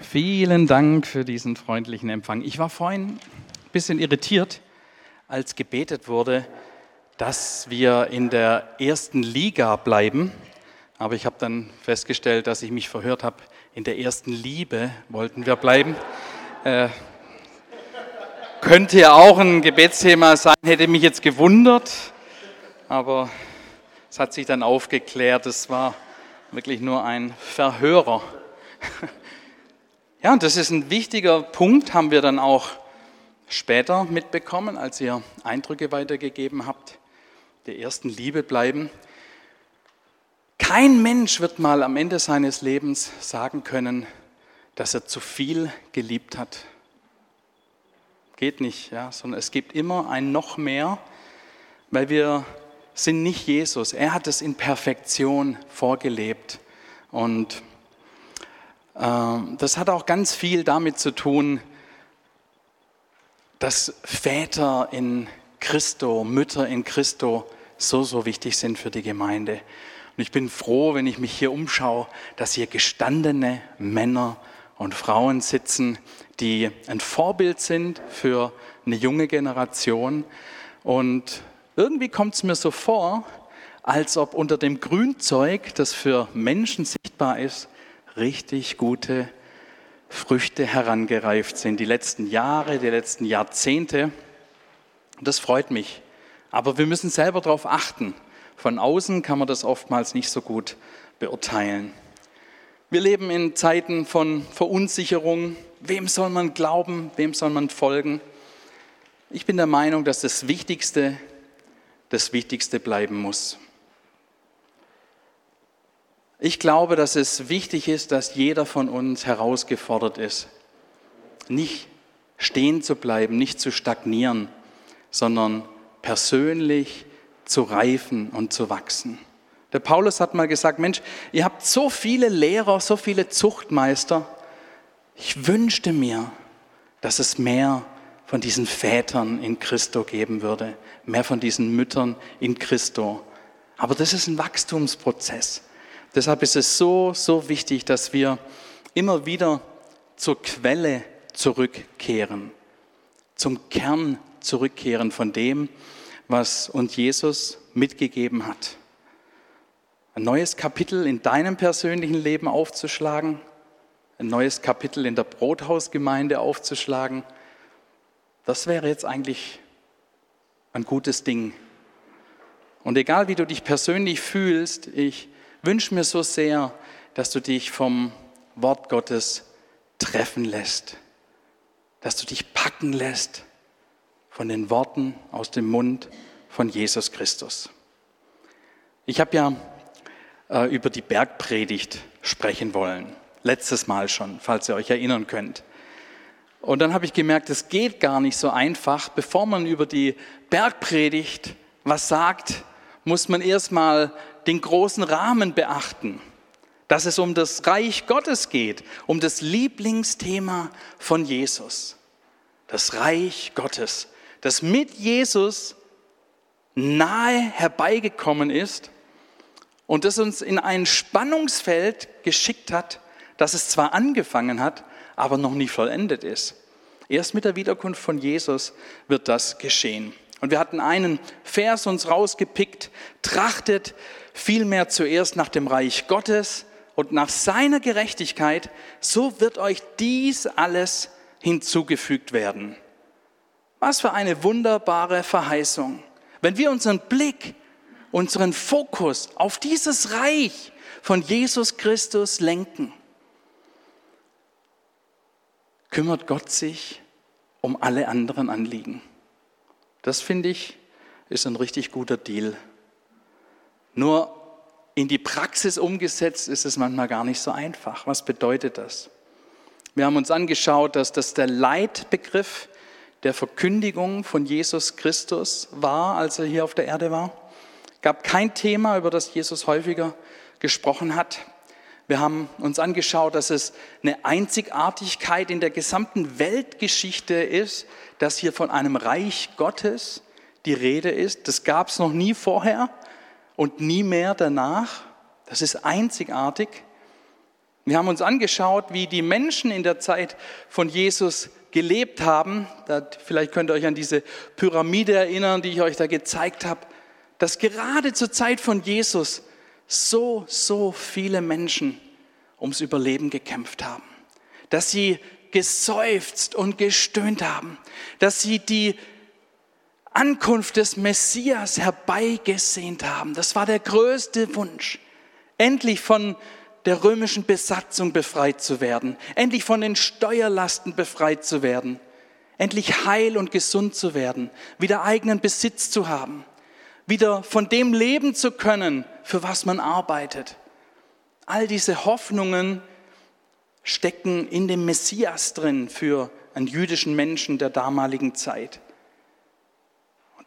Vielen Dank für diesen freundlichen Empfang. Ich war vorhin ein bisschen irritiert, als gebetet wurde, dass wir in der ersten Liga bleiben. Aber ich habe dann festgestellt, dass ich mich verhört habe. In der ersten Liebe wollten wir bleiben. Äh, könnte ja auch ein Gebetsthema sein, hätte mich jetzt gewundert. Aber es hat sich dann aufgeklärt, es war wirklich nur ein Verhörer. Ja, das ist ein wichtiger Punkt, haben wir dann auch später mitbekommen, als ihr Eindrücke weitergegeben habt, der ersten Liebe bleiben. Kein Mensch wird mal am Ende seines Lebens sagen können, dass er zu viel geliebt hat. Geht nicht, ja, sondern es gibt immer ein noch mehr, weil wir sind nicht Jesus. Er hat es in Perfektion vorgelebt und das hat auch ganz viel damit zu tun, dass Väter in Christo, Mütter in Christo so, so wichtig sind für die Gemeinde. Und ich bin froh, wenn ich mich hier umschaue, dass hier gestandene Männer und Frauen sitzen, die ein Vorbild sind für eine junge Generation. Und irgendwie kommt es mir so vor, als ob unter dem Grünzeug, das für Menschen sichtbar ist, richtig gute Früchte herangereift sind. Die letzten Jahre, die letzten Jahrzehnte. Das freut mich. Aber wir müssen selber darauf achten. Von außen kann man das oftmals nicht so gut beurteilen. Wir leben in Zeiten von Verunsicherung. Wem soll man glauben? Wem soll man folgen? Ich bin der Meinung, dass das Wichtigste das Wichtigste bleiben muss. Ich glaube, dass es wichtig ist, dass jeder von uns herausgefordert ist, nicht stehen zu bleiben, nicht zu stagnieren, sondern persönlich zu reifen und zu wachsen. Der Paulus hat mal gesagt, Mensch, ihr habt so viele Lehrer, so viele Zuchtmeister. Ich wünschte mir, dass es mehr von diesen Vätern in Christo geben würde, mehr von diesen Müttern in Christo. Aber das ist ein Wachstumsprozess. Deshalb ist es so, so wichtig, dass wir immer wieder zur Quelle zurückkehren, zum Kern zurückkehren von dem, was uns Jesus mitgegeben hat. Ein neues Kapitel in deinem persönlichen Leben aufzuschlagen, ein neues Kapitel in der Brothausgemeinde aufzuschlagen, das wäre jetzt eigentlich ein gutes Ding. Und egal wie du dich persönlich fühlst, ich wünsche mir so sehr, dass du dich vom Wort Gottes treffen lässt, dass du dich packen lässt von den Worten aus dem Mund von Jesus Christus. Ich habe ja äh, über die Bergpredigt sprechen wollen, letztes Mal schon, falls ihr euch erinnern könnt. Und dann habe ich gemerkt, es geht gar nicht so einfach. Bevor man über die Bergpredigt was sagt, muss man erstmal den großen Rahmen beachten, dass es um das Reich Gottes geht, um das Lieblingsthema von Jesus. Das Reich Gottes, das mit Jesus nahe herbeigekommen ist und das uns in ein Spannungsfeld geschickt hat, das es zwar angefangen hat, aber noch nie vollendet ist. Erst mit der Wiederkunft von Jesus wird das geschehen. Und wir hatten einen Vers uns rausgepickt, trachtet vielmehr zuerst nach dem Reich Gottes und nach seiner Gerechtigkeit, so wird euch dies alles hinzugefügt werden. Was für eine wunderbare Verheißung. Wenn wir unseren Blick, unseren Fokus auf dieses Reich von Jesus Christus lenken, kümmert Gott sich um alle anderen Anliegen. Das finde ich ist ein richtig guter Deal. Nur in die Praxis umgesetzt ist es manchmal gar nicht so einfach. Was bedeutet das? Wir haben uns angeschaut, dass das der Leitbegriff der Verkündigung von Jesus Christus war, als er hier auf der Erde war. Gab kein Thema, über das Jesus häufiger gesprochen hat. Wir haben uns angeschaut, dass es eine Einzigartigkeit in der gesamten Weltgeschichte ist, dass hier von einem Reich Gottes die Rede ist. Das gab es noch nie vorher und nie mehr danach. Das ist einzigartig. Wir haben uns angeschaut, wie die Menschen in der Zeit von Jesus gelebt haben. vielleicht könnt ihr euch an diese Pyramide erinnern, die ich euch da gezeigt habe, dass gerade zur Zeit von Jesus so, so viele Menschen ums Überleben gekämpft haben. Dass sie geseufzt und gestöhnt haben. Dass sie die Ankunft des Messias herbeigesehnt haben. Das war der größte Wunsch, endlich von der römischen Besatzung befreit zu werden, endlich von den Steuerlasten befreit zu werden, endlich heil und gesund zu werden, wieder eigenen Besitz zu haben, wieder von dem leben zu können, für was man arbeitet. All diese Hoffnungen stecken in dem Messias drin für einen jüdischen Menschen der damaligen Zeit.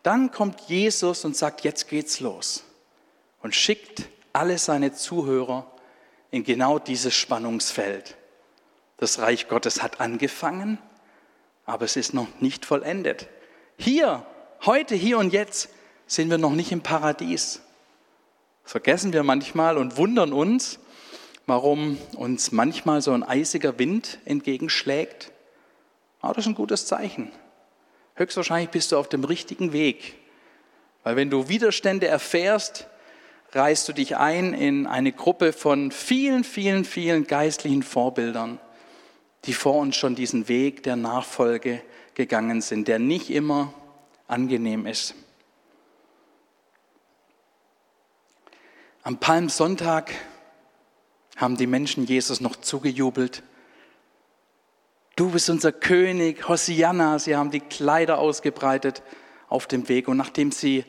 Dann kommt Jesus und sagt, jetzt geht's los und schickt alle seine Zuhörer in genau dieses Spannungsfeld. Das Reich Gottes hat angefangen, aber es ist noch nicht vollendet. Hier, heute, hier und jetzt sind wir noch nicht im Paradies. Das vergessen wir manchmal und wundern uns, warum uns manchmal so ein eisiger Wind entgegenschlägt. Aber das ist ein gutes Zeichen. Höchstwahrscheinlich bist du auf dem richtigen Weg. Weil wenn du Widerstände erfährst, reißt du dich ein in eine Gruppe von vielen, vielen, vielen geistlichen Vorbildern, die vor uns schon diesen Weg der Nachfolge gegangen sind, der nicht immer angenehm ist. Am Palmsonntag haben die Menschen Jesus noch zugejubelt. Du bist unser König, Hosianna. Sie haben die Kleider ausgebreitet auf dem Weg. Und nachdem sie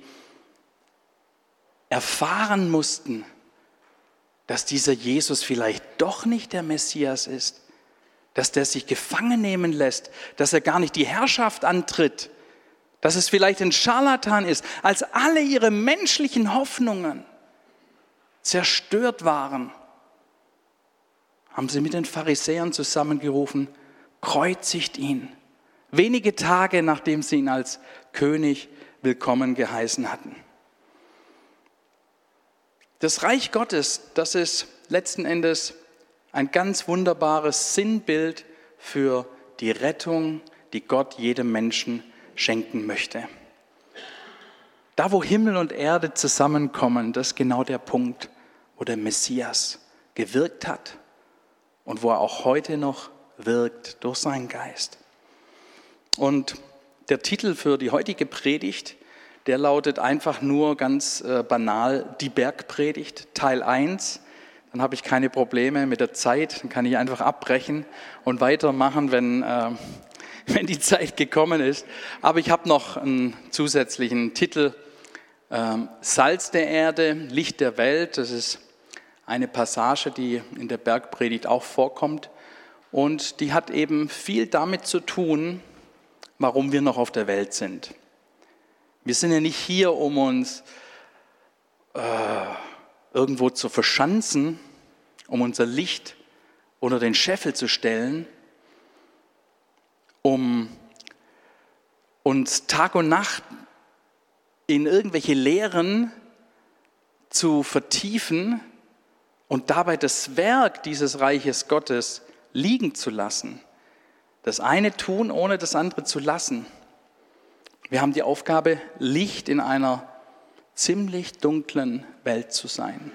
erfahren mussten, dass dieser Jesus vielleicht doch nicht der Messias ist, dass der sich gefangen nehmen lässt, dass er gar nicht die Herrschaft antritt, dass es vielleicht ein Scharlatan ist, als alle ihre menschlichen Hoffnungen zerstört waren, haben sie mit den Pharisäern zusammengerufen, kreuzigt ihn. Wenige Tage nachdem sie ihn als König willkommen geheißen hatten. Das Reich Gottes, das ist letzten Endes ein ganz wunderbares Sinnbild für die Rettung, die Gott jedem Menschen schenken möchte. Da, wo Himmel und Erde zusammenkommen, das ist genau der Punkt, wo der Messias gewirkt hat und wo er auch heute noch wirkt durch seinen Geist. Und der Titel für die heutige Predigt der lautet einfach nur ganz äh, banal die Bergpredigt, Teil 1. Dann habe ich keine Probleme mit der Zeit, dann kann ich einfach abbrechen und weitermachen, wenn, äh, wenn die Zeit gekommen ist. Aber ich habe noch einen zusätzlichen Titel, äh, Salz der Erde, Licht der Welt. Das ist eine Passage, die in der Bergpredigt auch vorkommt. Und die hat eben viel damit zu tun, warum wir noch auf der Welt sind. Wir sind ja nicht hier, um uns äh, irgendwo zu verschanzen, um unser Licht unter den Scheffel zu stellen, um uns Tag und Nacht in irgendwelche Lehren zu vertiefen und dabei das Werk dieses Reiches Gottes liegen zu lassen. Das eine tun, ohne das andere zu lassen. Wir haben die Aufgabe, Licht in einer ziemlich dunklen Welt zu sein.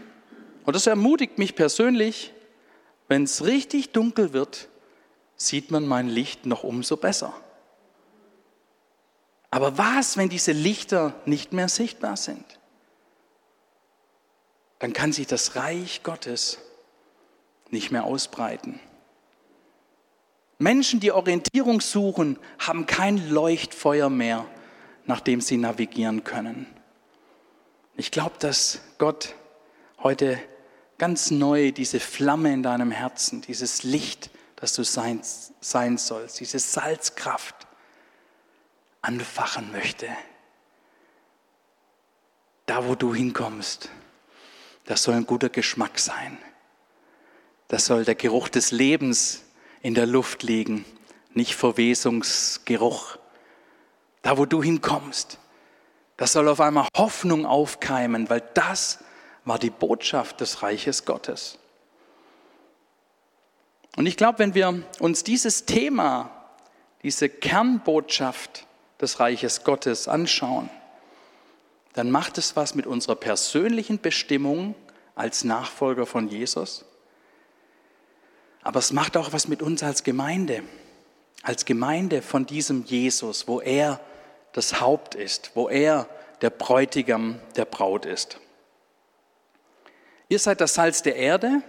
Und das ermutigt mich persönlich, wenn es richtig dunkel wird, sieht man mein Licht noch umso besser. Aber was, wenn diese Lichter nicht mehr sichtbar sind? Dann kann sich das Reich Gottes nicht mehr ausbreiten. Menschen, die Orientierung suchen, haben kein Leuchtfeuer mehr nach dem sie navigieren können. Ich glaube, dass Gott heute ganz neu diese Flamme in deinem Herzen, dieses Licht, das du sein, sein sollst, diese Salzkraft anfachen möchte. Da, wo du hinkommst, das soll ein guter Geschmack sein. Das soll der Geruch des Lebens in der Luft liegen, nicht Verwesungsgeruch, da wo du hinkommst, da soll auf einmal Hoffnung aufkeimen, weil das war die Botschaft des Reiches Gottes. Und ich glaube, wenn wir uns dieses Thema, diese Kernbotschaft des Reiches Gottes anschauen, dann macht es was mit unserer persönlichen Bestimmung als Nachfolger von Jesus. Aber es macht auch was mit uns als Gemeinde, als Gemeinde von diesem Jesus, wo er das Haupt ist, wo er der Bräutigam der Braut ist. Ihr seid das Salz der Erde.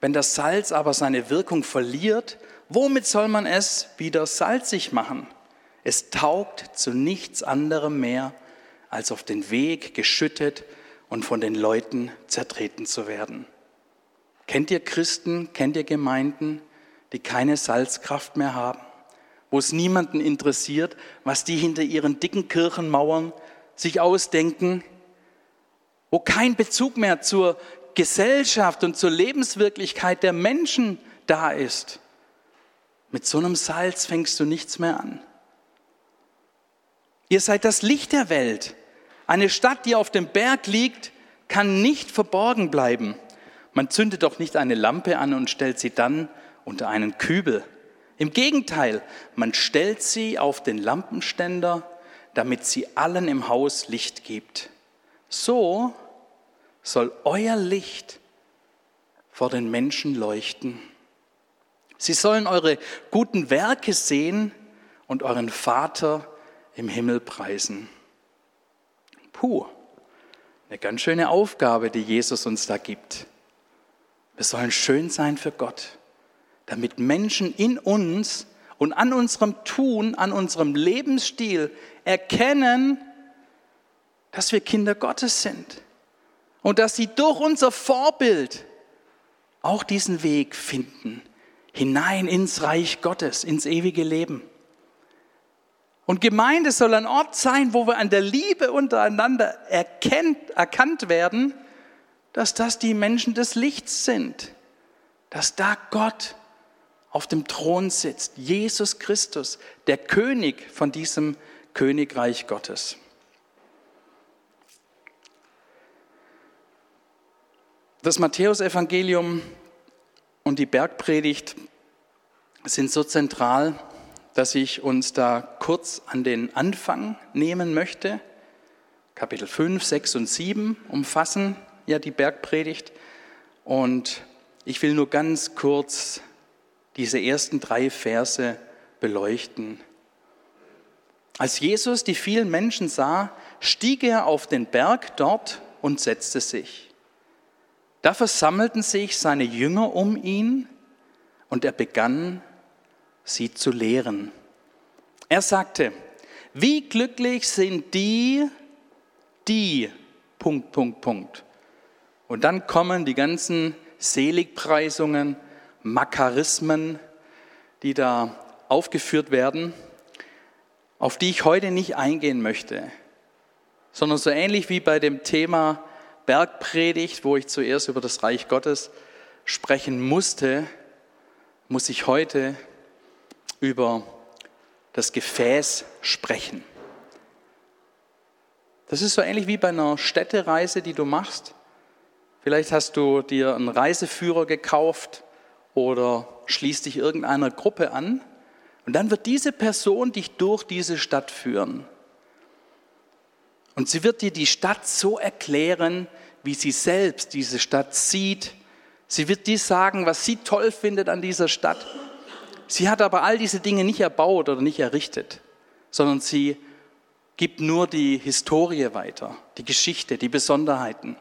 Wenn das Salz aber seine Wirkung verliert, womit soll man es wieder salzig machen? Es taugt zu nichts anderem mehr, als auf den Weg geschüttet und von den Leuten zertreten zu werden. Kennt ihr Christen, kennt ihr Gemeinden, die keine Salzkraft mehr haben, wo es niemanden interessiert, was die hinter ihren dicken Kirchenmauern sich ausdenken, wo kein Bezug mehr zur Gesellschaft und zur Lebenswirklichkeit der Menschen da ist. Mit so einem Salz fängst du nichts mehr an. Ihr seid das Licht der Welt. Eine Stadt, die auf dem Berg liegt, kann nicht verborgen bleiben. Man zündet doch nicht eine Lampe an und stellt sie dann unter einen Kübel. Im Gegenteil, man stellt sie auf den Lampenständer, damit sie allen im Haus Licht gibt. So soll euer Licht vor den Menschen leuchten. Sie sollen eure guten Werke sehen und euren Vater im Himmel preisen. Puh, eine ganz schöne Aufgabe, die Jesus uns da gibt. Wir sollen schön sein für Gott, damit Menschen in uns und an unserem Tun, an unserem Lebensstil erkennen, dass wir Kinder Gottes sind und dass sie durch unser Vorbild auch diesen Weg finden, hinein ins Reich Gottes, ins ewige Leben. Und Gemeinde soll ein Ort sein, wo wir an der Liebe untereinander erkennt, erkannt werden, dass das die Menschen des Lichts sind, dass da Gott auf dem Thron sitzt, Jesus Christus, der König von diesem Königreich Gottes. Das Matthäusevangelium und die Bergpredigt sind so zentral, dass ich uns da kurz an den Anfang nehmen möchte. Kapitel 5, 6 und 7 umfassen ja die Bergpredigt. Und ich will nur ganz kurz diese ersten drei Verse beleuchten. Als Jesus die vielen Menschen sah, stieg er auf den Berg dort und setzte sich. Da versammelten sich seine Jünger um ihn und er begann, sie zu lehren. Er sagte, wie glücklich sind die, die, Punkt, Punkt, Punkt. Und dann kommen die ganzen Seligpreisungen, Makarismen, die da aufgeführt werden, auf die ich heute nicht eingehen möchte, sondern so ähnlich wie bei dem Thema Bergpredigt, wo ich zuerst über das Reich Gottes sprechen musste, muss ich heute über das Gefäß sprechen. Das ist so ähnlich wie bei einer Städtereise, die du machst. Vielleicht hast du dir einen Reiseführer gekauft oder schließt dich irgendeiner Gruppe an und dann wird diese Person dich durch diese Stadt führen. Und sie wird dir die Stadt so erklären, wie sie selbst diese Stadt sieht. Sie wird dir sagen, was sie toll findet an dieser Stadt. Sie hat aber all diese Dinge nicht erbaut oder nicht errichtet, sondern sie gibt nur die Historie weiter, die Geschichte, die Besonderheiten.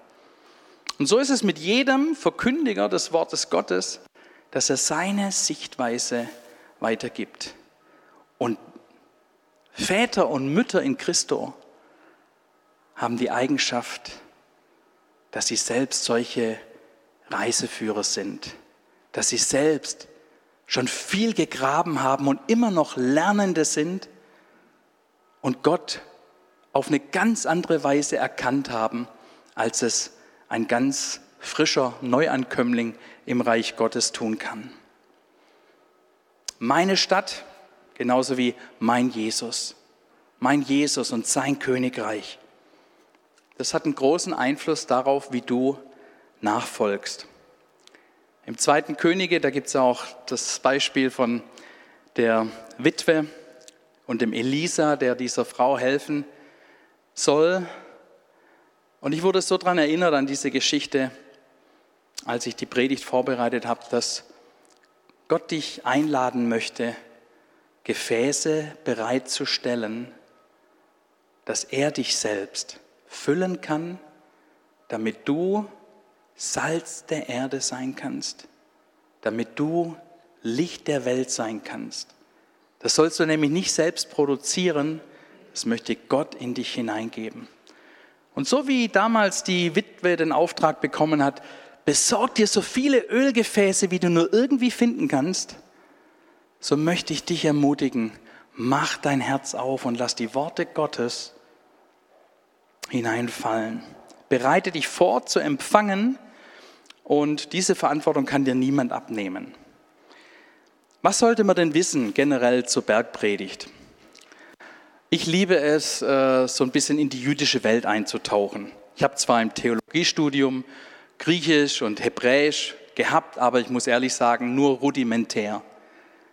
Und so ist es mit jedem Verkündiger des Wortes Gottes, dass er seine Sichtweise weitergibt. Und Väter und Mütter in Christo haben die Eigenschaft, dass sie selbst solche Reiseführer sind, dass sie selbst schon viel gegraben haben und immer noch Lernende sind und Gott auf eine ganz andere Weise erkannt haben, als es ein ganz frischer Neuankömmling im Reich Gottes tun kann. Meine Stadt, genauso wie mein Jesus, mein Jesus und sein Königreich. Das hat einen großen Einfluss darauf, wie du nachfolgst. Im zweiten Könige, da gibt es auch das Beispiel von der Witwe und dem Elisa, der dieser Frau helfen soll. Und ich wurde so daran erinnert an diese Geschichte, als ich die Predigt vorbereitet habe, dass Gott dich einladen möchte, Gefäße bereitzustellen, dass er dich selbst füllen kann, damit du Salz der Erde sein kannst, damit du Licht der Welt sein kannst. Das sollst du nämlich nicht selbst produzieren, das möchte Gott in dich hineingeben. Und so wie damals die Witwe den Auftrag bekommen hat, besorg dir so viele Ölgefäße, wie du nur irgendwie finden kannst, so möchte ich dich ermutigen, mach dein Herz auf und lass die Worte Gottes hineinfallen. Bereite dich vor zu empfangen und diese Verantwortung kann dir niemand abnehmen. Was sollte man denn wissen generell zur Bergpredigt? Ich liebe es, äh, so ein bisschen in die jüdische Welt einzutauchen. Ich habe zwar im Theologiestudium Griechisch und Hebräisch gehabt, aber ich muss ehrlich sagen, nur rudimentär.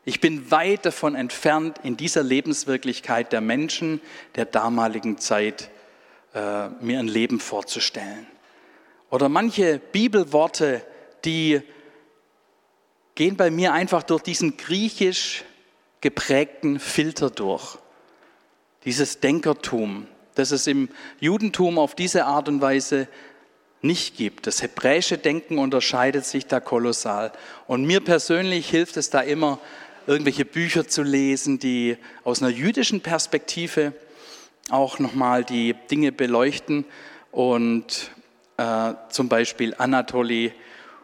Ich bin weit davon entfernt, in dieser Lebenswirklichkeit der Menschen der damaligen Zeit äh, mir ein Leben vorzustellen. Oder manche Bibelworte, die gehen bei mir einfach durch diesen griechisch geprägten Filter durch. Dieses Denkertum, das es im Judentum auf diese Art und Weise nicht gibt. Das hebräische Denken unterscheidet sich da kolossal. Und mir persönlich hilft es da immer, irgendwelche Bücher zu lesen, die aus einer jüdischen Perspektive auch nochmal die Dinge beleuchten und äh, zum Beispiel Anatoly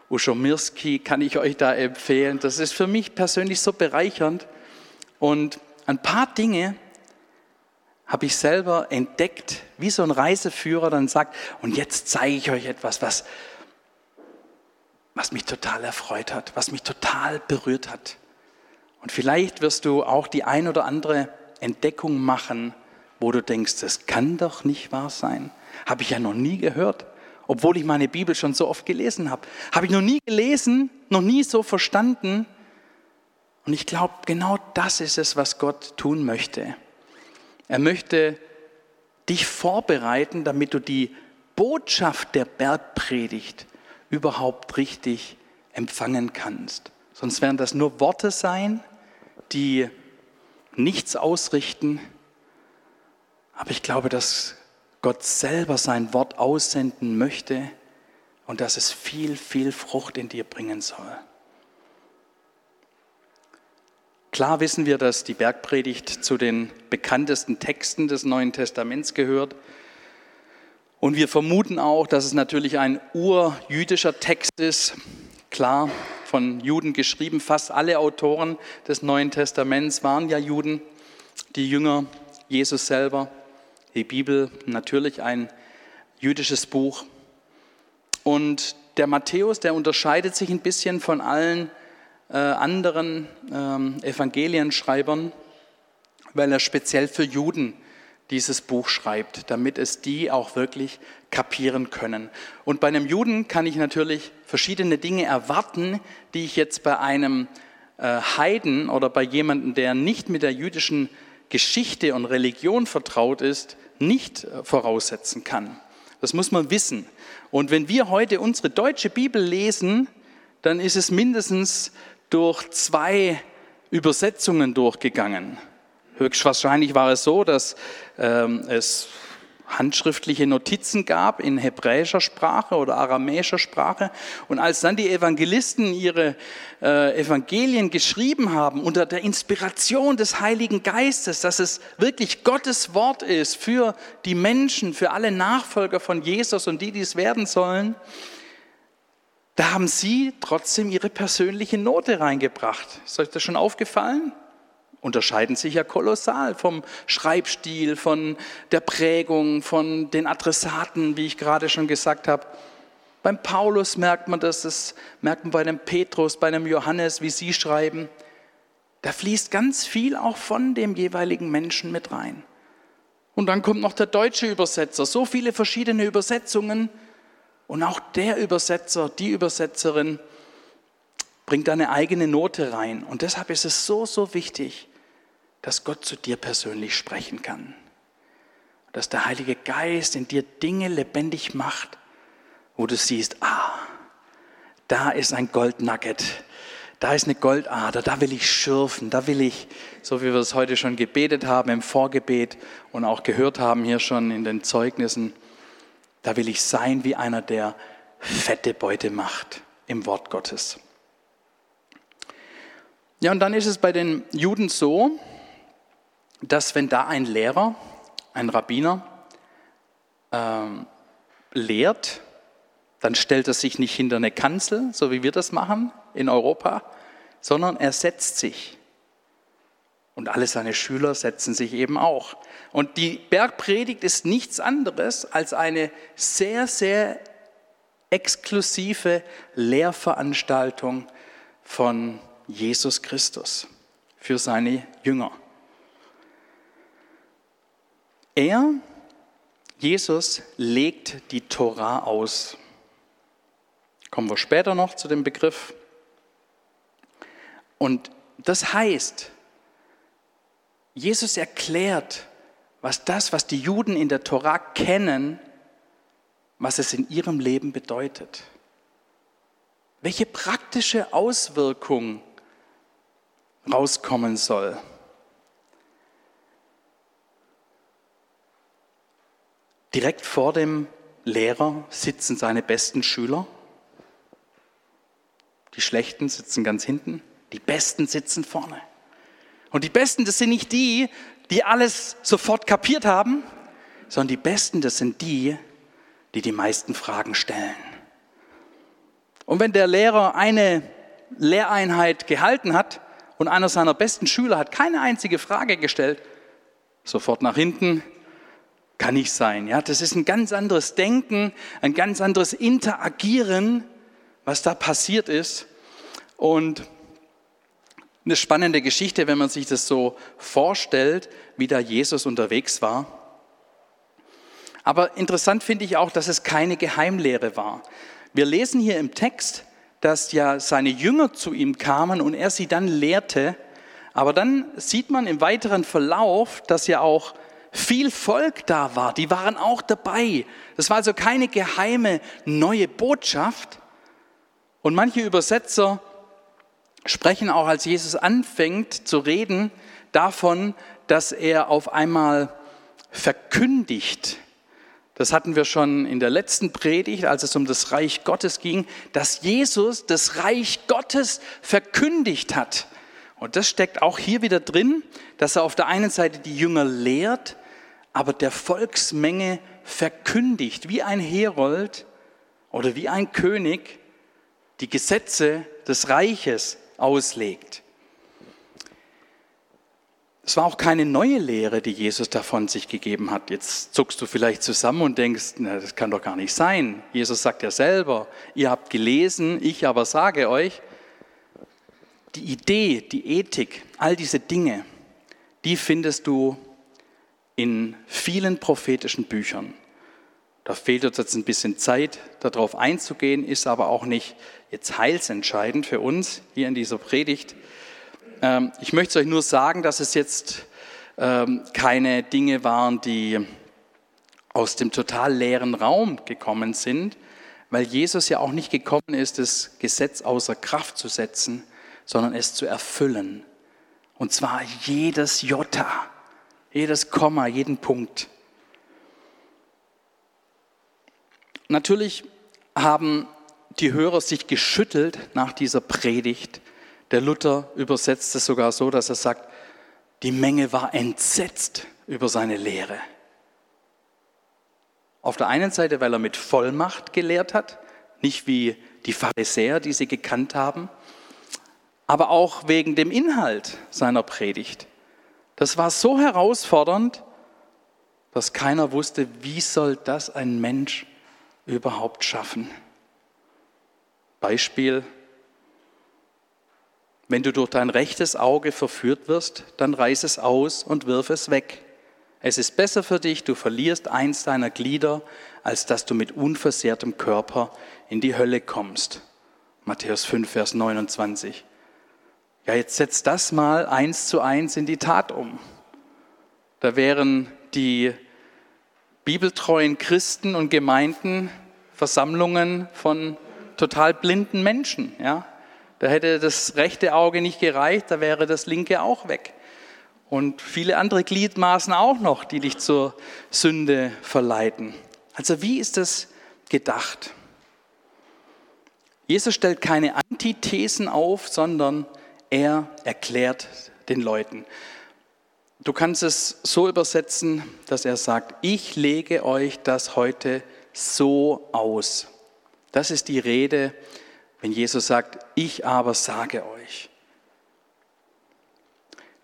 Uschomirski kann ich euch da empfehlen. Das ist für mich persönlich so bereichernd und ein paar Dinge habe ich selber entdeckt, wie so ein Reiseführer dann sagt, und jetzt zeige ich euch etwas, was, was mich total erfreut hat, was mich total berührt hat. Und vielleicht wirst du auch die ein oder andere Entdeckung machen, wo du denkst, das kann doch nicht wahr sein. Habe ich ja noch nie gehört, obwohl ich meine Bibel schon so oft gelesen habe. Habe ich noch nie gelesen, noch nie so verstanden. Und ich glaube, genau das ist es, was Gott tun möchte. Er möchte dich vorbereiten, damit du die Botschaft der Bergpredigt überhaupt richtig empfangen kannst. Sonst werden das nur Worte sein, die nichts ausrichten, aber ich glaube, dass Gott selber sein Wort aussenden möchte und dass es viel, viel Frucht in dir bringen soll. Klar wissen wir, dass die Bergpredigt zu den bekanntesten Texten des Neuen Testaments gehört. Und wir vermuten auch, dass es natürlich ein urjüdischer Text ist. Klar, von Juden geschrieben. Fast alle Autoren des Neuen Testaments waren ja Juden, die Jünger Jesus selber. Die Bibel natürlich ein jüdisches Buch. Und der Matthäus, der unterscheidet sich ein bisschen von allen äh, anderen ähm, Evangelienschreibern, weil er speziell für Juden dieses Buch schreibt, damit es die auch wirklich kapieren können. Und bei einem Juden kann ich natürlich verschiedene Dinge erwarten, die ich jetzt bei einem äh, Heiden oder bei jemandem, der nicht mit der jüdischen Geschichte und Religion vertraut ist, nicht äh, voraussetzen kann. Das muss man wissen. Und wenn wir heute unsere deutsche Bibel lesen, dann ist es mindestens durch zwei Übersetzungen durchgegangen. Höchstwahrscheinlich war es so, dass ähm, es handschriftliche Notizen gab in hebräischer Sprache oder aramäischer Sprache. Und als dann die Evangelisten ihre äh, Evangelien geschrieben haben, unter der Inspiration des Heiligen Geistes, dass es wirklich Gottes Wort ist für die Menschen, für alle Nachfolger von Jesus und die, die es werden sollen, da haben sie trotzdem ihre persönliche Note reingebracht. Ist euch das schon aufgefallen? unterscheiden sich ja kolossal vom Schreibstil, von der Prägung, von den Adressaten, wie ich gerade schon gesagt habe. Beim Paulus merkt man das, das merkt man bei dem Petrus, bei dem Johannes, wie sie schreiben. Da fließt ganz viel auch von dem jeweiligen Menschen mit rein. Und dann kommt noch der deutsche Übersetzer, so viele verschiedene Übersetzungen. Und auch der Übersetzer, die Übersetzerin, bringt deine eigene Note rein. Und deshalb ist es so, so wichtig, dass Gott zu dir persönlich sprechen kann. Dass der Heilige Geist in dir Dinge lebendig macht, wo du siehst, ah, da ist ein Goldnugget, da ist eine Goldader, da will ich schürfen, da will ich, so wie wir es heute schon gebetet haben im Vorgebet und auch gehört haben hier schon in den Zeugnissen, da will ich sein wie einer, der fette Beute macht im Wort Gottes. Ja, und dann ist es bei den Juden so, dass wenn da ein Lehrer, ein Rabbiner, ähm, lehrt, dann stellt er sich nicht hinter eine Kanzel, so wie wir das machen in Europa, sondern er setzt sich. Und alle seine Schüler setzen sich eben auch. Und die Bergpredigt ist nichts anderes als eine sehr, sehr exklusive Lehrveranstaltung von Jesus Christus für seine Jünger. Er, Jesus, legt die Torah aus. Kommen wir später noch zu dem Begriff. Und das heißt, Jesus erklärt, was das, was die Juden in der Torah kennen, was es in ihrem Leben bedeutet. Welche praktische Auswirkung rauskommen soll. Direkt vor dem Lehrer sitzen seine besten Schüler. Die Schlechten sitzen ganz hinten, die Besten sitzen vorne. Und die Besten, das sind nicht die, die alles sofort kapiert haben, sondern die Besten, das sind die, die die meisten Fragen stellen. Und wenn der Lehrer eine Lehreinheit gehalten hat, und einer seiner besten Schüler hat keine einzige Frage gestellt. Sofort nach hinten, kann nicht sein. Ja, das ist ein ganz anderes Denken, ein ganz anderes Interagieren, was da passiert ist. Und eine spannende Geschichte, wenn man sich das so vorstellt, wie da Jesus unterwegs war. Aber interessant finde ich auch, dass es keine Geheimlehre war. Wir lesen hier im Text, dass ja seine Jünger zu ihm kamen und er sie dann lehrte. Aber dann sieht man im weiteren Verlauf, dass ja auch viel Volk da war. Die waren auch dabei. Das war also keine geheime neue Botschaft. Und manche Übersetzer sprechen auch, als Jesus anfängt zu reden, davon, dass er auf einmal verkündigt, das hatten wir schon in der letzten Predigt, als es um das Reich Gottes ging, dass Jesus das Reich Gottes verkündigt hat. Und das steckt auch hier wieder drin, dass er auf der einen Seite die Jünger lehrt, aber der Volksmenge verkündigt, wie ein Herold oder wie ein König die Gesetze des Reiches auslegt. Es war auch keine neue Lehre, die Jesus davon sich gegeben hat. Jetzt zuckst du vielleicht zusammen und denkst, na, das kann doch gar nicht sein. Jesus sagt ja selber, ihr habt gelesen, ich aber sage euch, die Idee, die Ethik, all diese Dinge, die findest du in vielen prophetischen Büchern. Da fehlt uns jetzt ein bisschen Zeit, darauf einzugehen, ist aber auch nicht jetzt heilsentscheidend für uns hier in dieser Predigt. Ähm, ich möchte euch nur sagen, dass es jetzt ähm, keine Dinge waren, die aus dem total leeren Raum gekommen sind, weil Jesus ja auch nicht gekommen ist, das Gesetz außer Kraft zu setzen, sondern es zu erfüllen. Und zwar jedes Jota, jedes Komma, jeden Punkt. Natürlich haben die Hörer sich geschüttelt nach dieser Predigt der Luther übersetzt es sogar so, dass er sagt, die Menge war entsetzt über seine Lehre. Auf der einen Seite, weil er mit Vollmacht gelehrt hat, nicht wie die Pharisäer, die sie gekannt haben, aber auch wegen dem Inhalt seiner Predigt. Das war so herausfordernd, dass keiner wusste, wie soll das ein Mensch überhaupt schaffen. Beispiel wenn du durch dein rechtes Auge verführt wirst, dann reiß es aus und wirf es weg. Es ist besser für dich, du verlierst eins deiner Glieder, als dass du mit unversehrtem Körper in die Hölle kommst. Matthäus 5, Vers 29. Ja, jetzt setzt das mal eins zu eins in die Tat um. Da wären die bibeltreuen Christen und Gemeinden Versammlungen von total blinden Menschen. Ja? Da hätte das rechte Auge nicht gereicht, da wäre das linke auch weg. Und viele andere Gliedmaßen auch noch, die dich zur Sünde verleiten. Also wie ist das gedacht? Jesus stellt keine Antithesen auf, sondern er erklärt den Leuten. Du kannst es so übersetzen, dass er sagt, ich lege euch das heute so aus. Das ist die Rede, wenn Jesus sagt, ich aber sage euch.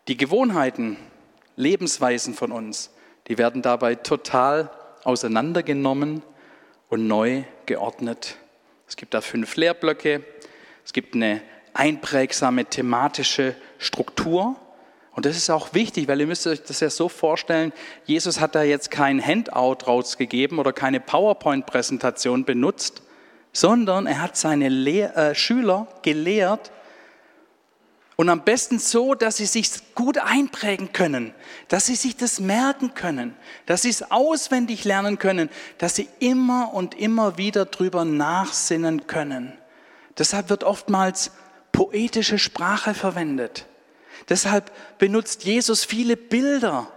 Die Gewohnheiten, Lebensweisen von uns, die werden dabei total auseinandergenommen und neu geordnet. Es gibt da fünf Lehrblöcke, es gibt eine einprägsame thematische Struktur. Und das ist auch wichtig, weil ihr müsst euch das ja so vorstellen, Jesus hat da jetzt kein Handout rausgegeben oder keine PowerPoint-Präsentation benutzt, sondern er hat seine Lehr äh, Schüler gelehrt und am besten so, dass sie sich gut einprägen können, dass sie sich das merken können, dass sie es auswendig lernen können, dass sie immer und immer wieder drüber nachsinnen können. Deshalb wird oftmals poetische Sprache verwendet. Deshalb benutzt Jesus viele Bilder,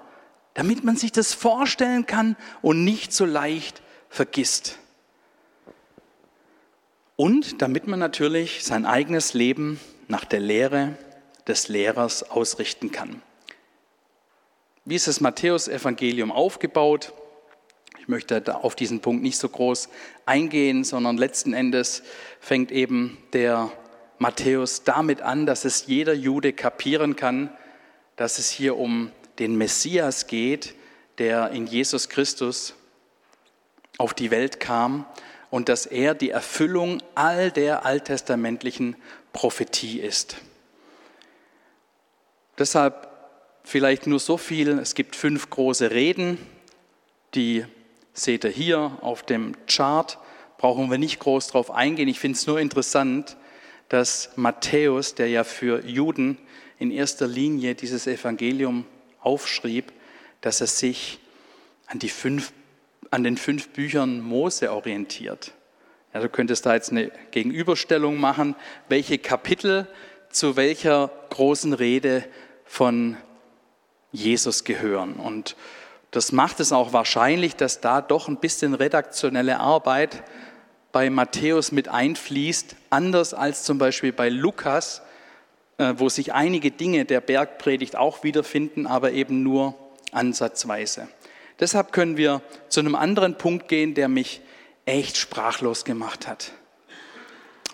damit man sich das vorstellen kann und nicht so leicht vergisst. Und damit man natürlich sein eigenes Leben nach der Lehre des Lehrers ausrichten kann. Wie ist das Matthäus-Evangelium aufgebaut? Ich möchte auf diesen Punkt nicht so groß eingehen, sondern letzten Endes fängt eben der Matthäus damit an, dass es jeder Jude kapieren kann, dass es hier um den Messias geht, der in Jesus Christus auf die Welt kam und dass er die Erfüllung all der alttestamentlichen Prophetie ist. Deshalb vielleicht nur so viel, es gibt fünf große Reden, die seht ihr hier auf dem Chart, brauchen wir nicht groß drauf eingehen. Ich finde es nur interessant, dass Matthäus, der ja für Juden in erster Linie dieses Evangelium aufschrieb, dass er sich an, die fünf, an den fünf Büchern Mose orientiert. Ja, du könntest da jetzt eine Gegenüberstellung machen, welche Kapitel zu welcher großen Rede von Jesus gehören. Und das macht es auch wahrscheinlich, dass da doch ein bisschen redaktionelle Arbeit bei Matthäus mit einfließt, anders als zum Beispiel bei Lukas, äh, wo sich einige Dinge der Bergpredigt auch wiederfinden, aber eben nur ansatzweise. Deshalb können wir zu einem anderen Punkt gehen, der mich echt sprachlos gemacht hat.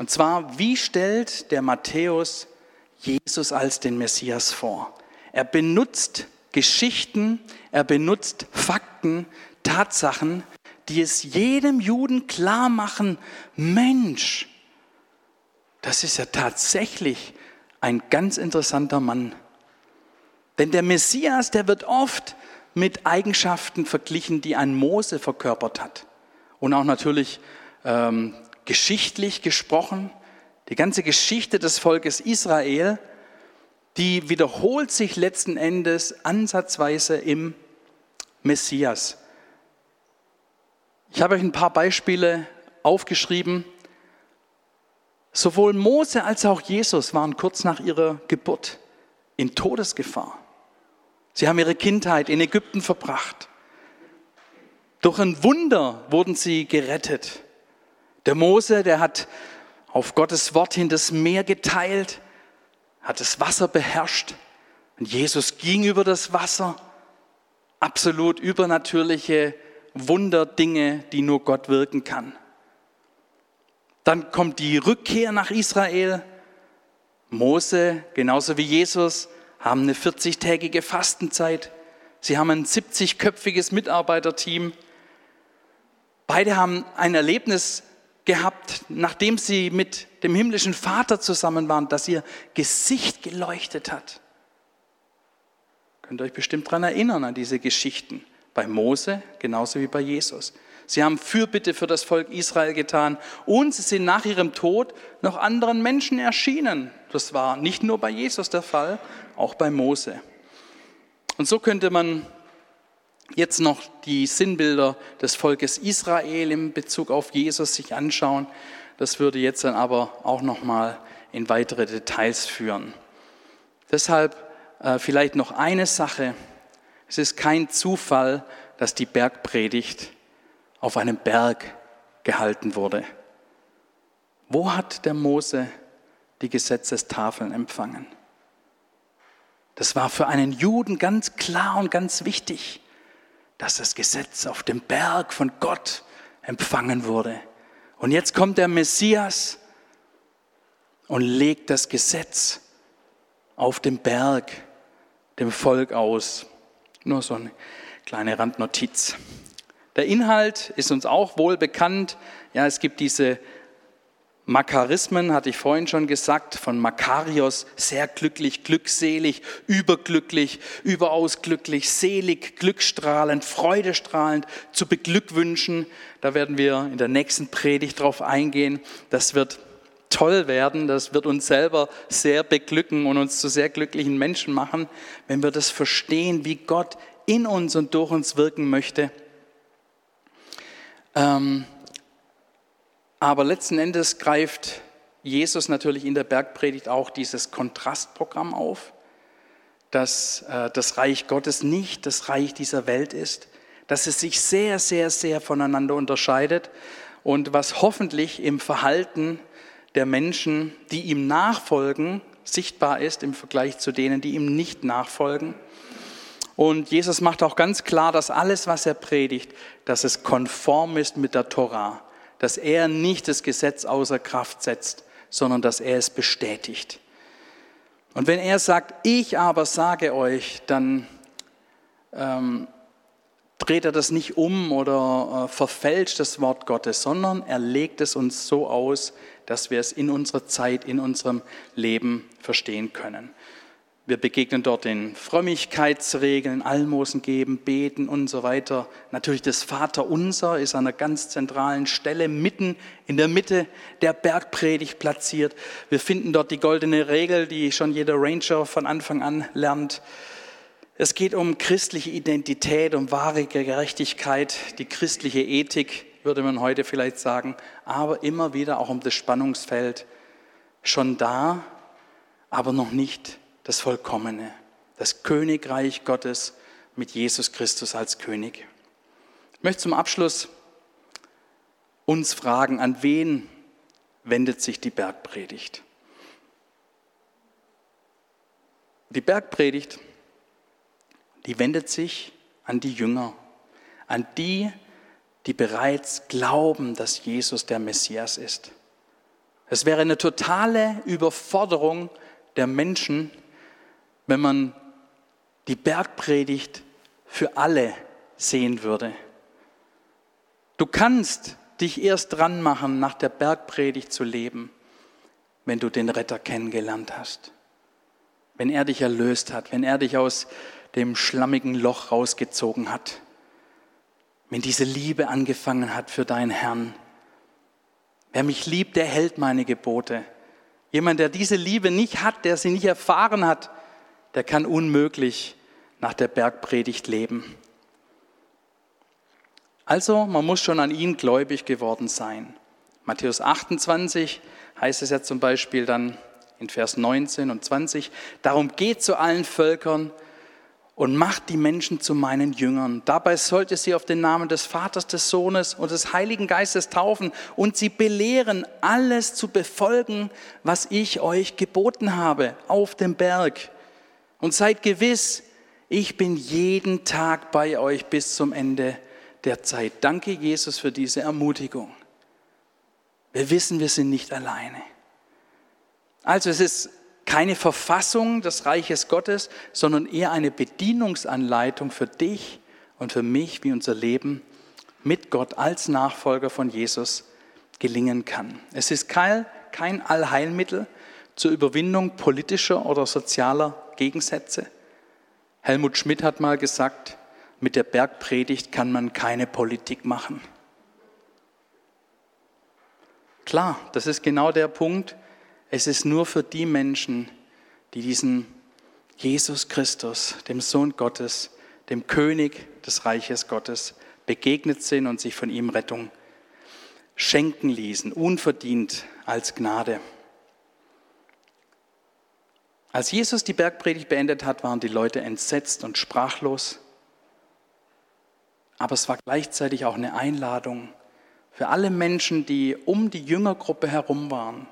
Und zwar, wie stellt der Matthäus Jesus als den Messias vor? Er benutzt Geschichten, er benutzt Fakten, Tatsachen, die es jedem Juden klar machen, Mensch, das ist ja tatsächlich ein ganz interessanter Mann. Denn der Messias, der wird oft mit Eigenschaften verglichen, die ein Mose verkörpert hat. Und auch natürlich ähm, geschichtlich gesprochen. Die ganze Geschichte des Volkes Israel, die wiederholt sich letzten Endes ansatzweise im Messias. Ich habe euch ein paar Beispiele aufgeschrieben. Sowohl Mose als auch Jesus waren kurz nach ihrer Geburt in Todesgefahr. Sie haben ihre Kindheit in Ägypten verbracht. Durch ein Wunder wurden sie gerettet. Der Mose, der hat auf Gottes Wort hin das Meer geteilt, hat das Wasser beherrscht. Und Jesus ging über das Wasser. Absolut übernatürliche Wunderdinge, die nur Gott wirken kann. Dann kommt die Rückkehr nach Israel. Mose, genauso wie Jesus, haben eine 40-tägige Fastenzeit. Sie haben ein 70-köpfiges Mitarbeiterteam. Beide haben ein Erlebnis gehabt, nachdem sie mit dem himmlischen Vater zusammen waren, dass ihr Gesicht geleuchtet hat. Könnt ihr euch bestimmt daran erinnern, an diese Geschichten. Bei Mose genauso wie bei Jesus. Sie haben Fürbitte für das Volk Israel getan und sie sind nach ihrem Tod noch anderen Menschen erschienen. Das war nicht nur bei Jesus der Fall, auch bei Mose. Und so könnte man jetzt noch die Sinnbilder des Volkes Israel in Bezug auf Jesus sich anschauen. Das würde jetzt dann aber auch noch mal in weitere Details führen. Deshalb äh, vielleicht noch eine Sache. Es ist kein Zufall, dass die Bergpredigt auf einem Berg gehalten wurde. Wo hat der Mose die Gesetzestafeln empfangen? Das war für einen Juden ganz klar und ganz wichtig, dass das Gesetz auf dem Berg von Gott empfangen wurde. Und jetzt kommt der Messias und legt das Gesetz auf dem Berg dem Volk aus. Nur so eine kleine Randnotiz. Der Inhalt ist uns auch wohl bekannt. Ja, es gibt diese Makarismen, hatte ich vorhin schon gesagt, von Makarios, sehr glücklich, glückselig, überglücklich, überaus glücklich, selig, glückstrahlend, freudestrahlend, zu beglückwünschen. Da werden wir in der nächsten Predigt drauf eingehen. Das wird toll werden, das wird uns selber sehr beglücken und uns zu sehr glücklichen Menschen machen, wenn wir das verstehen, wie Gott in uns und durch uns wirken möchte. Ähm, aber letzten Endes greift Jesus natürlich in der Bergpredigt auch dieses Kontrastprogramm auf, dass äh, das Reich Gottes nicht das Reich dieser Welt ist, dass es sich sehr, sehr, sehr voneinander unterscheidet und was hoffentlich im Verhalten der Menschen, die ihm nachfolgen, sichtbar ist im Vergleich zu denen, die ihm nicht nachfolgen. Und Jesus macht auch ganz klar, dass alles, was er predigt, dass es konform ist mit der Torah dass er nicht das Gesetz außer Kraft setzt, sondern dass er es bestätigt. Und wenn er sagt, ich aber sage euch, dann ähm, dreht er das nicht um oder äh, verfälscht das Wort Gottes, sondern er legt es uns so aus, dass wir es in unserer Zeit, in unserem Leben verstehen können. Wir begegnen dort den Frömmigkeitsregeln, Almosen geben, beten und so weiter. Natürlich das Vaterunser ist an einer ganz zentralen Stelle mitten in der Mitte der Bergpredigt platziert. Wir finden dort die goldene Regel, die schon jeder Ranger von Anfang an lernt. Es geht um christliche Identität, um wahre Gerechtigkeit, die christliche Ethik, würde man heute vielleicht sagen, aber immer wieder auch um das Spannungsfeld. Schon da, aber noch nicht das Vollkommene, das Königreich Gottes mit Jesus Christus als König. Ich möchte zum Abschluss uns fragen, an wen wendet sich die Bergpredigt? Die Bergpredigt, die wendet sich an die Jünger, an die, die bereits glauben, dass Jesus der Messias ist. Es wäre eine totale Überforderung der Menschen, wenn man die Bergpredigt für alle sehen würde. Du kannst dich erst dran machen, nach der Bergpredigt zu leben, wenn du den Retter kennengelernt hast. Wenn er dich erlöst hat, wenn er dich aus dem schlammigen Loch rausgezogen hat. Wenn diese Liebe angefangen hat für deinen Herrn. Wer mich liebt, der hält meine Gebote. Jemand, der diese Liebe nicht hat, der sie nicht erfahren hat, der kann unmöglich nach der Bergpredigt leben. Also, man muss schon an ihn gläubig geworden sein. Matthäus 28 heißt es ja zum Beispiel dann in Vers 19 und 20, darum geht zu allen Völkern und macht die Menschen zu meinen Jüngern. Dabei sollt ihr sie auf den Namen des Vaters, des Sohnes und des Heiligen Geistes taufen und sie belehren, alles zu befolgen, was ich euch geboten habe auf dem Berg. Und seid gewiss, ich bin jeden Tag bei euch bis zum Ende der Zeit. Danke, Jesus, für diese Ermutigung. Wir wissen, wir sind nicht alleine. Also es ist keine Verfassung des Reiches Gottes, sondern eher eine Bedienungsanleitung für dich und für mich, wie unser Leben mit Gott als Nachfolger von Jesus gelingen kann. Es ist kein, kein Allheilmittel zur Überwindung politischer oder sozialer Gegensätze. Helmut Schmidt hat mal gesagt, mit der Bergpredigt kann man keine Politik machen. Klar, das ist genau der Punkt. Es ist nur für die Menschen, die diesen Jesus Christus, dem Sohn Gottes, dem König des Reiches Gottes, begegnet sind und sich von ihm Rettung schenken ließen, unverdient als Gnade. Als Jesus die Bergpredigt beendet hat, waren die Leute entsetzt und sprachlos. Aber es war gleichzeitig auch eine Einladung für alle Menschen, die um die Jüngergruppe herum waren,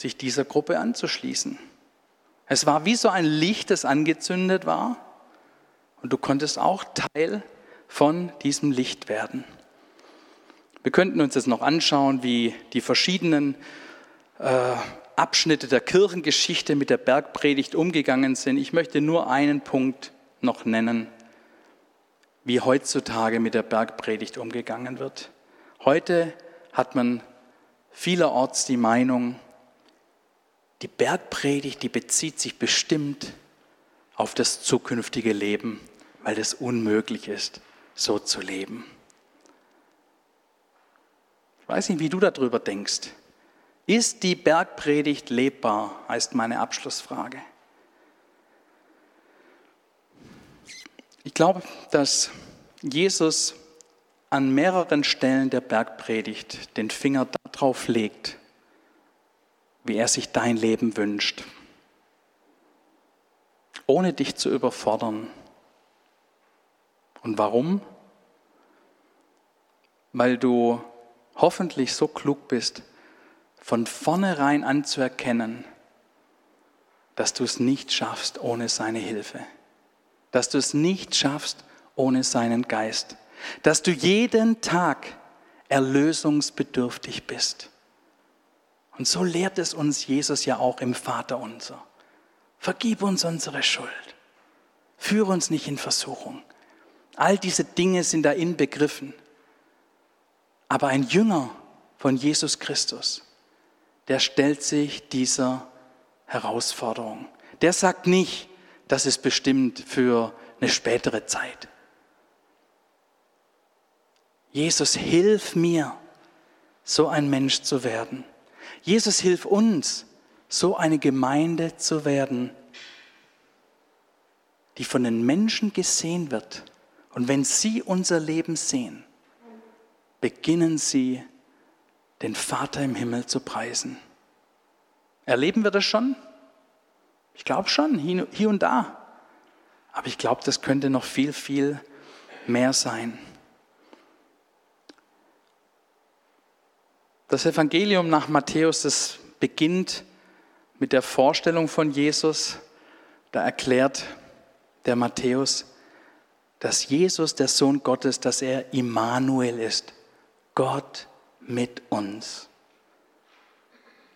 sich dieser Gruppe anzuschließen. Es war wie so ein Licht, das angezündet war und du konntest auch Teil von diesem Licht werden. Wir könnten uns jetzt noch anschauen, wie die verschiedenen äh, Abschnitte der Kirchengeschichte mit der Bergpredigt umgegangen sind. Ich möchte nur einen Punkt noch nennen, wie heutzutage mit der Bergpredigt umgegangen wird. Heute hat man vielerorts die Meinung, die Bergpredigt, die bezieht sich bestimmt auf das zukünftige Leben, weil es unmöglich ist, so zu leben. Ich weiß nicht, wie du darüber denkst. Ist die Bergpredigt lebbar, heißt meine Abschlussfrage. Ich glaube, dass Jesus an mehreren Stellen der Bergpredigt den Finger darauf legt, wie er sich dein Leben wünscht, ohne dich zu überfordern. Und warum? Weil du hoffentlich so klug bist, von vornherein anzuerkennen, dass du es nicht schaffst ohne seine Hilfe, dass du es nicht schaffst ohne seinen Geist, dass du jeden Tag erlösungsbedürftig bist. Und so lehrt es uns Jesus ja auch im Vater unser. Vergib uns unsere Schuld. Führe uns nicht in Versuchung. All diese Dinge sind da inbegriffen. Aber ein Jünger von Jesus Christus, der stellt sich dieser Herausforderung. Der sagt nicht, das ist bestimmt für eine spätere Zeit. Jesus, hilf mir, so ein Mensch zu werden. Jesus, hilf uns, so eine Gemeinde zu werden, die von den Menschen gesehen wird. Und wenn sie unser Leben sehen, beginnen sie den Vater im Himmel zu preisen. Erleben wir das schon? Ich glaube schon, hier und da. Aber ich glaube, das könnte noch viel, viel mehr sein. Das Evangelium nach Matthäus, das beginnt mit der Vorstellung von Jesus. Da erklärt der Matthäus, dass Jesus, der Sohn Gottes, dass er Immanuel ist. Gott mit uns.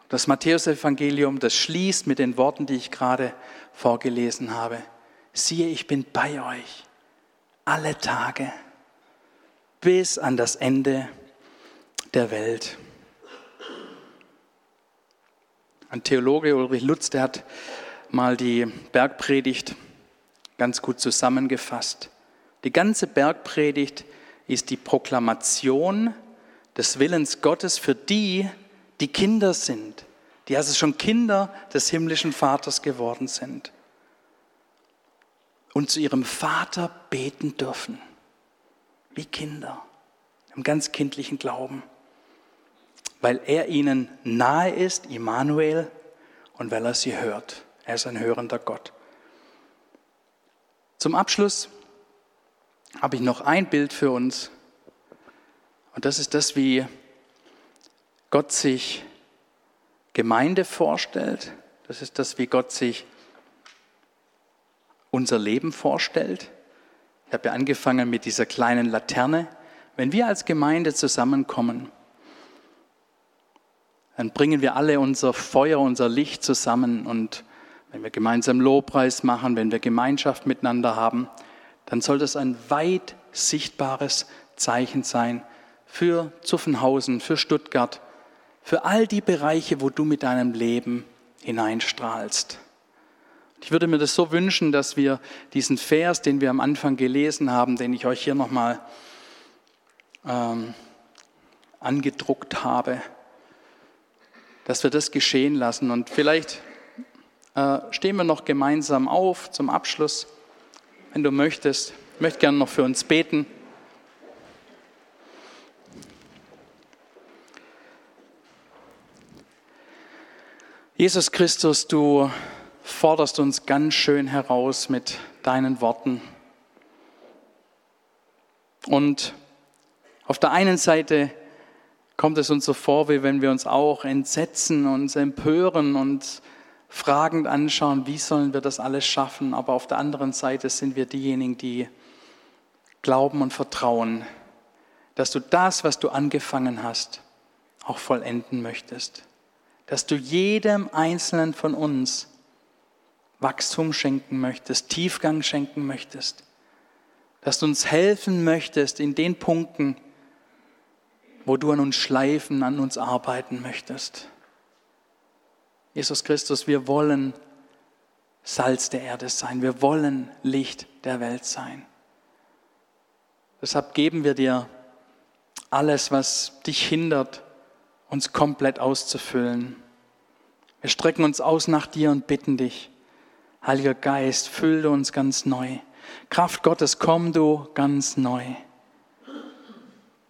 Das Matthäusevangelium, das schließt mit den Worten, die ich gerade vorgelesen habe. Siehe, ich bin bei euch alle Tage bis an das Ende der Welt. Ein Theologe, Ulrich Lutz, der hat mal die Bergpredigt ganz gut zusammengefasst. Die ganze Bergpredigt ist die Proklamation des Willens Gottes für die, die Kinder sind, die also schon Kinder des himmlischen Vaters geworden sind und zu ihrem Vater beten dürfen, wie Kinder, im ganz kindlichen Glauben, weil er ihnen nahe ist, Immanuel, und weil er sie hört. Er ist ein hörender Gott. Zum Abschluss habe ich noch ein Bild für uns, und das ist das, wie Gott sich Gemeinde vorstellt. Das ist das, wie Gott sich unser Leben vorstellt. Ich habe ja angefangen mit dieser kleinen Laterne. Wenn wir als Gemeinde zusammenkommen, dann bringen wir alle unser Feuer, unser Licht zusammen. Und wenn wir gemeinsam Lobpreis machen, wenn wir Gemeinschaft miteinander haben, dann soll das ein weit sichtbares Zeichen sein für Zuffenhausen, für Stuttgart, für all die Bereiche, wo du mit deinem Leben hineinstrahlst. Ich würde mir das so wünschen, dass wir diesen Vers, den wir am Anfang gelesen haben, den ich euch hier nochmal ähm, angedruckt habe, dass wir das geschehen lassen. Und vielleicht äh, stehen wir noch gemeinsam auf zum Abschluss, wenn du möchtest. Ich möchte gerne noch für uns beten. Jesus Christus, du forderst uns ganz schön heraus mit deinen Worten. Und auf der einen Seite kommt es uns so vor, wie wenn wir uns auch entsetzen, uns empören und fragend anschauen, wie sollen wir das alles schaffen. Aber auf der anderen Seite sind wir diejenigen, die glauben und vertrauen, dass du das, was du angefangen hast, auch vollenden möchtest dass du jedem Einzelnen von uns Wachstum schenken möchtest, Tiefgang schenken möchtest, dass du uns helfen möchtest in den Punkten, wo du an uns schleifen, an uns arbeiten möchtest. Jesus Christus, wir wollen Salz der Erde sein, wir wollen Licht der Welt sein. Deshalb geben wir dir alles, was dich hindert, uns komplett auszufüllen. Wir strecken uns aus nach dir und bitten dich, Heiliger Geist, fülle uns ganz neu. Kraft Gottes, komm du ganz neu.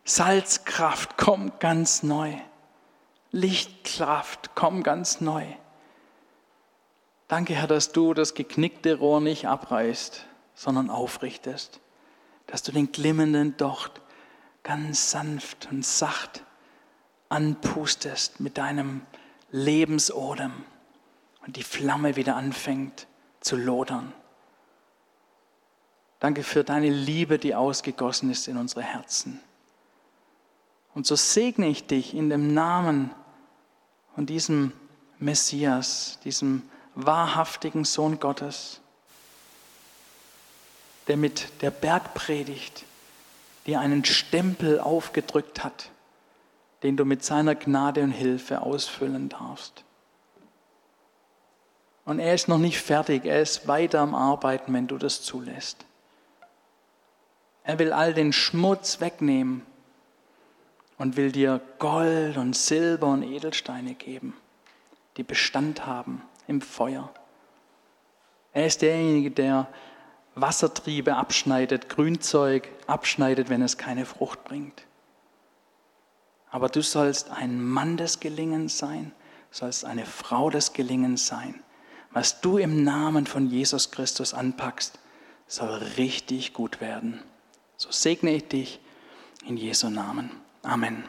Salzkraft, komm ganz neu. Lichtkraft, komm ganz neu. Danke, Herr, dass du das geknickte Rohr nicht abreißt, sondern aufrichtest. Dass du den glimmenden Docht ganz sanft und sacht anpustest mit deinem Lebensodem und die Flamme wieder anfängt zu lodern. Danke für deine Liebe, die ausgegossen ist in unsere Herzen. Und so segne ich dich in dem Namen von diesem Messias, diesem wahrhaftigen Sohn Gottes, der mit der Bergpredigt dir einen Stempel aufgedrückt hat den du mit seiner Gnade und Hilfe ausfüllen darfst. Und er ist noch nicht fertig, er ist weiter am Arbeiten, wenn du das zulässt. Er will all den Schmutz wegnehmen und will dir Gold und Silber und Edelsteine geben, die Bestand haben im Feuer. Er ist derjenige, der Wassertriebe abschneidet, Grünzeug abschneidet, wenn es keine Frucht bringt. Aber du sollst ein Mann des Gelingens sein, sollst eine Frau des Gelingens sein. Was du im Namen von Jesus Christus anpackst, soll richtig gut werden. So segne ich dich in Jesu Namen. Amen.